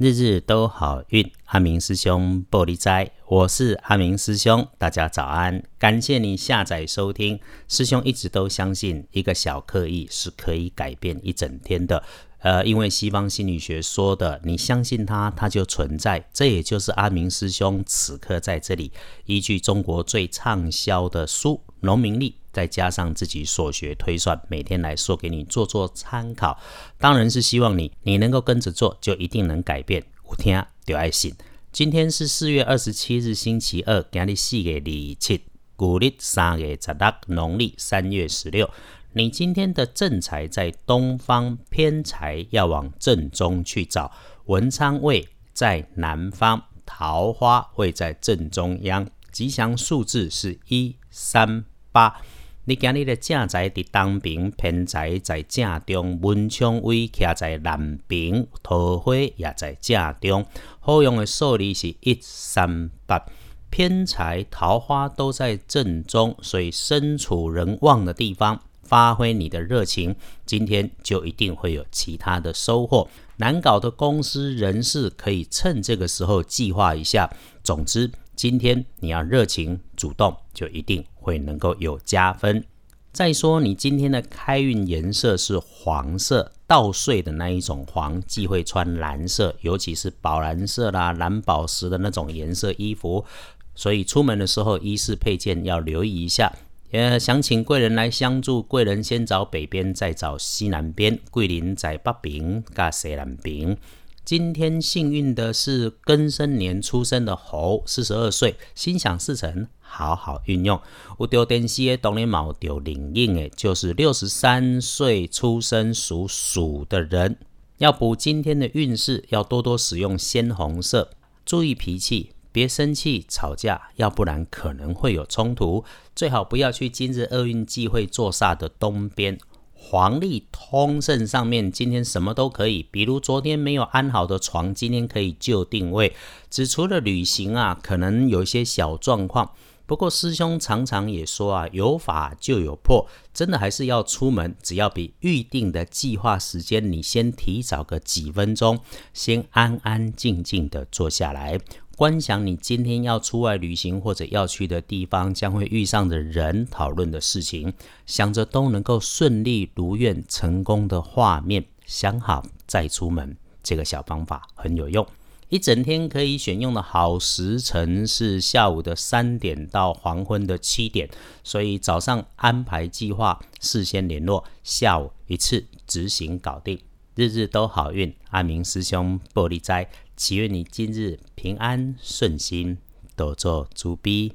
日日都好运，阿明师兄玻璃斋，我是阿明师兄，大家早安，感谢你下载收听。师兄一直都相信，一个小刻意是可以改变一整天的。呃，因为西方心理学说的，你相信它，它就存在。这也就是阿明师兄此刻在这里，依据中国最畅销的书《农民历》。再加上自己所学推算，每天来说给你做做参考，当然是希望你你能够跟着做，就一定能改变。五天就爱信。今天是四月二十七日，星期二，今日四月二七，古历三月十六，农历三月十六。你今天的正财在东方，偏财要往正中去找。文昌位在南方，桃花位在正中央。吉祥数字是一三八。你今日的正在伫东边，偏财在正中，文昌位徛在南边，桃花也在正中。好用的数字是一三八，偏财桃花都在正中，所以身处人旺的地方，发挥你的热情，今天就一定会有其他的收获。难搞的公司人事可以趁这个时候计划一下。总之。今天你要热情主动，就一定会能够有加分。再说，你今天的开运颜色是黄色，稻穗的那一种黄，忌讳穿蓝色，尤其是宝蓝色啦、蓝宝石的那种颜色衣服。所以出门的时候，衣饰配件要留意一下。呃，想请贵人来相助，贵人先找北边，再找西南边。桂林在北边，加西南边。今天幸运的是庚申年出生的猴，四十二岁，心想事成，好好运用。有丢电视的当年冇丢灵应诶，就是六十三岁出生属鼠的人，要补今天的运势，要多多使用鲜红色，注意脾气，别生气吵架，要不然可能会有冲突。最好不要去今日厄运忌讳坐煞的东边。黄历通胜上面，今天什么都可以，比如昨天没有安好的床，今天可以就定位。只除了旅行啊，可能有一些小状况。不过师兄常常也说啊，有法就有破，真的还是要出门，只要比预定的计划时间，你先提早个几分钟，先安安静静的坐下来。观想你今天要出外旅行或者要去的地方，将会遇上的人、讨论的事情，想着都能够顺利如愿、成功的画面，想好再出门。这个小方法很有用。一整天可以选用的好时辰是下午的三点到黄昏的七点，所以早上安排计划，事先联络，下午一次执行搞定。日日都好运，阿明师兄玻璃斋，祈愿你今日平安顺心，多做猪逼。